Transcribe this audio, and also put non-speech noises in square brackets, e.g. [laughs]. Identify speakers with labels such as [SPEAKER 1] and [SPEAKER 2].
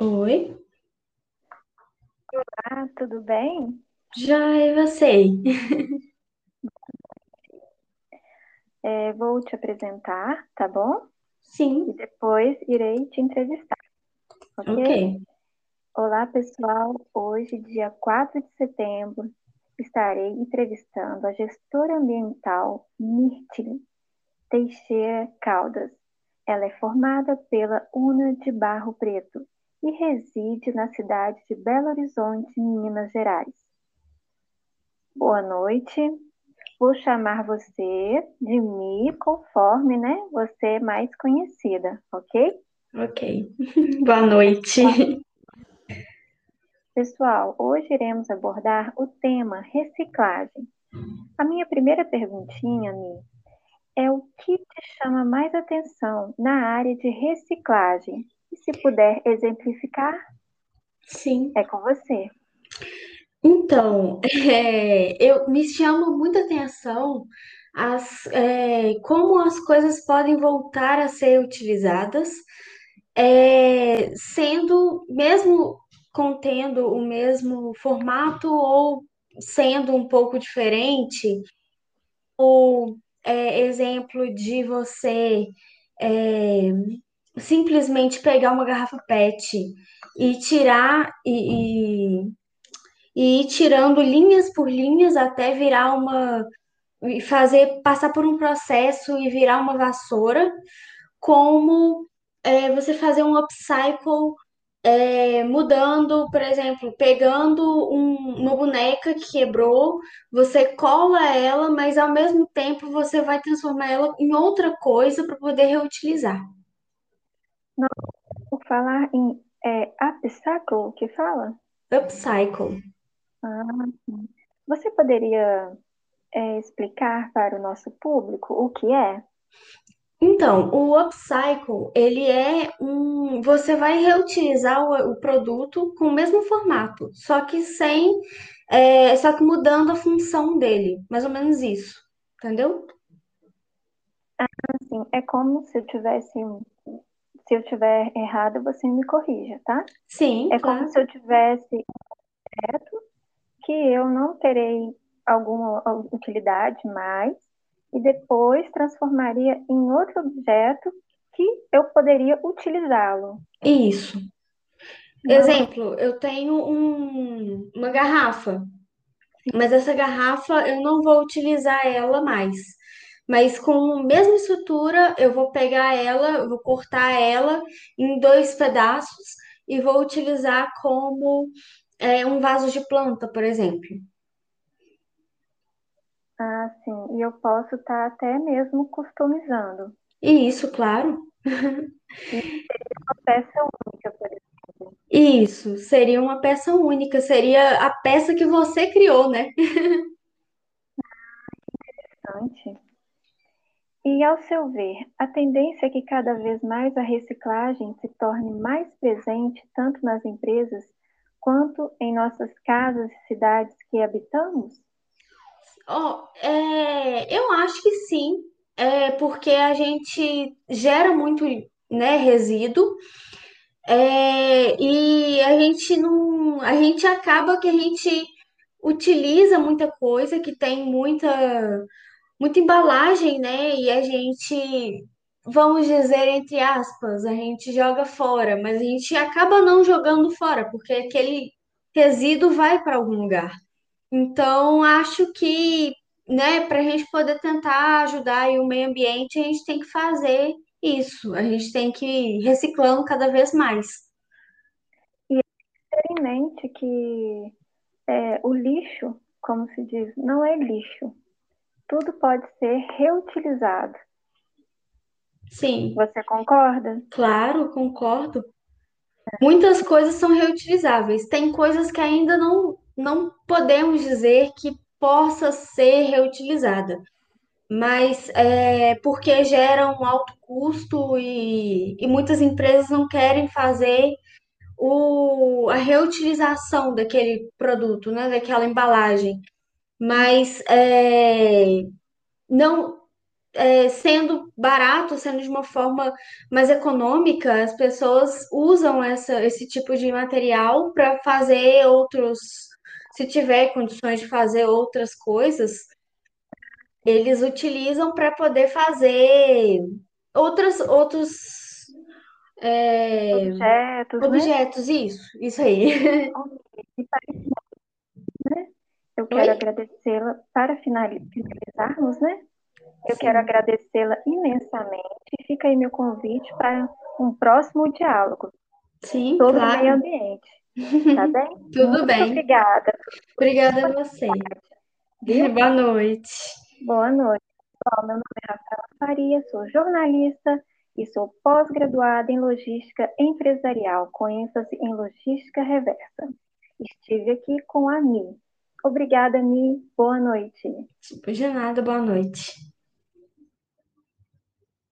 [SPEAKER 1] Oi,
[SPEAKER 2] Ah, tudo bem?
[SPEAKER 1] já é você. [laughs]
[SPEAKER 2] É, vou te apresentar, tá bom? E
[SPEAKER 1] Sim,
[SPEAKER 2] depois irei te entrevistar,
[SPEAKER 1] ok,
[SPEAKER 2] ok? Olá, pessoal. Hoje, dia 4 de setembro, estarei entrevistando a gestora ambiental Mirtile Teixeira Caldas. Ela é formada pela UNA de Barro Preto e reside na cidade de Belo Horizonte, Minas Gerais. Boa noite. Vou chamar você de Mi, conforme, né, você é mais conhecida, ok?
[SPEAKER 1] ok. [laughs] Boa noite.
[SPEAKER 2] Pessoal, hoje iremos abordar o tema reciclagem. A minha primeira perguntinha, Mi, é o que te chama mais atenção na área de reciclagem? Se puder exemplificar,
[SPEAKER 1] Sim.
[SPEAKER 2] é com você.
[SPEAKER 1] Então, [laughs] é, eu me chama muita atenção as, é, como as coisas podem voltar a ser utilizadas, é, sendo mesmo contendo o mesmo formato ou sendo um pouco diferente. Ou é, exemplo de você é, simplesmente pegar uma garrafa PET e tirar e, e, e ir tirando linhas por linhas até virar uma e fazer passar por um processo e virar uma vassoura, como é, você fazer um upcycle é, mudando, por exemplo, pegando um- uma boneca que quebrou, você cola ela, mas ao mesmo tempo você vai transformar ela em outra coisa para poder reutilizar.
[SPEAKER 2] Não, por falar em é, upcycle, que fala?
[SPEAKER 1] Upcycle.
[SPEAKER 2] Ah, sim. Você poderia é, explicar para o nosso público o que é?
[SPEAKER 1] Então, o upcycle, ele é um. Você vai reutilizar o, o produto com o mesmo formato, só que sem. é, só que mudando a função dele. Mais ou menos isso. Entendeu?
[SPEAKER 2] Assim, é como se eu tivesse, se eu tiver errado, você me corrija, tá?
[SPEAKER 1] Sim,
[SPEAKER 2] É como
[SPEAKER 1] claro.
[SPEAKER 2] se eu tivesse que eu não terei alguma utilidade mais e depois transformaria em outro objeto que eu poderia utilizá-lo.
[SPEAKER 1] Isso.
[SPEAKER 2] Não,
[SPEAKER 1] Exemplo, eu tenho um- uma garrafa, mas essa garrafa eu não vou utilizar ela mais. Mas com a mesma estrutura, eu vou pegar ela, eu vou cortar ela em dois pedaços e vou utilizar como é, um vaso de planta, por exemplo.
[SPEAKER 2] ah, sim, e eu posso estar até mesmo customizando.
[SPEAKER 1] E isso, claro.
[SPEAKER 2] E uma peça única, por exemplo.
[SPEAKER 1] Isso, seria uma peça única, seria a peça que você criou, né?
[SPEAKER 2] E, ao seu ver, a tendência é que cada vez mais a reciclagem se torne mais presente tanto nas empresas quanto em nossas casas e cidades que habitamos?
[SPEAKER 1] Ó, é, eu acho que sim, é porque a gente gera muito, né, resíduo, é, e a gente não, a gente acaba que a gente utiliza muita coisa que tem muita, muita embalagem, né, e a gente, vamos dizer, entre aspas, a gente joga fora, mas a gente acaba não jogando fora, porque aquele resíduo vai para algum lugar. Então, acho que, né, para a gente poder tentar ajudar o meio ambiente, a gente tem que fazer isso. A gente tem que ir reciclando cada vez mais.
[SPEAKER 2] E ter em mente que é, o lixo, como se diz, não é lixo. Tudo pode ser reutilizado.
[SPEAKER 1] Sim,
[SPEAKER 2] Você concorda?
[SPEAKER 1] claro, concordo. Muitas coisas são reutilizáveis. Tem coisas que ainda não, não podemos dizer que possa ser reutilizada. Mas é porque gera um alto custo e, e muitas empresas não querem fazer o, a reutilização daquele produto, né, daquela embalagem. Mas é, não. é, sendo barato, sendo de uma forma mais econômica, as pessoas usam essa, esse tipo de material para fazer outros, se tiver condições de fazer outras coisas, eles utilizam para poder fazer outras, outros é,
[SPEAKER 2] Objetos, né?
[SPEAKER 1] objetos, isso, isso aí. [laughs]
[SPEAKER 2] Né? Eu quero agradecê-la para finali- finalizarmos, né? Eu
[SPEAKER 1] Sim.
[SPEAKER 2] quero agradecê-la imensamente. Fica aí meu convite para um próximo diálogo
[SPEAKER 1] Sim,
[SPEAKER 2] sobre o
[SPEAKER 1] claro.
[SPEAKER 2] meio ambiente. Tá bem? [laughs]
[SPEAKER 1] Tudo
[SPEAKER 2] Muito
[SPEAKER 1] bem.
[SPEAKER 2] obrigada.
[SPEAKER 1] Obrigada a você. [laughs] Boa noite.
[SPEAKER 2] Boa noite. Pessoal, meu nome é Rafaela Faria, sou jornalista e sou pós-graduada em logística empresarial, com ênfase em logística reversa. Estive aqui com a Mi. Obrigada, Mi. Boa noite.
[SPEAKER 1] De nada, boa noite.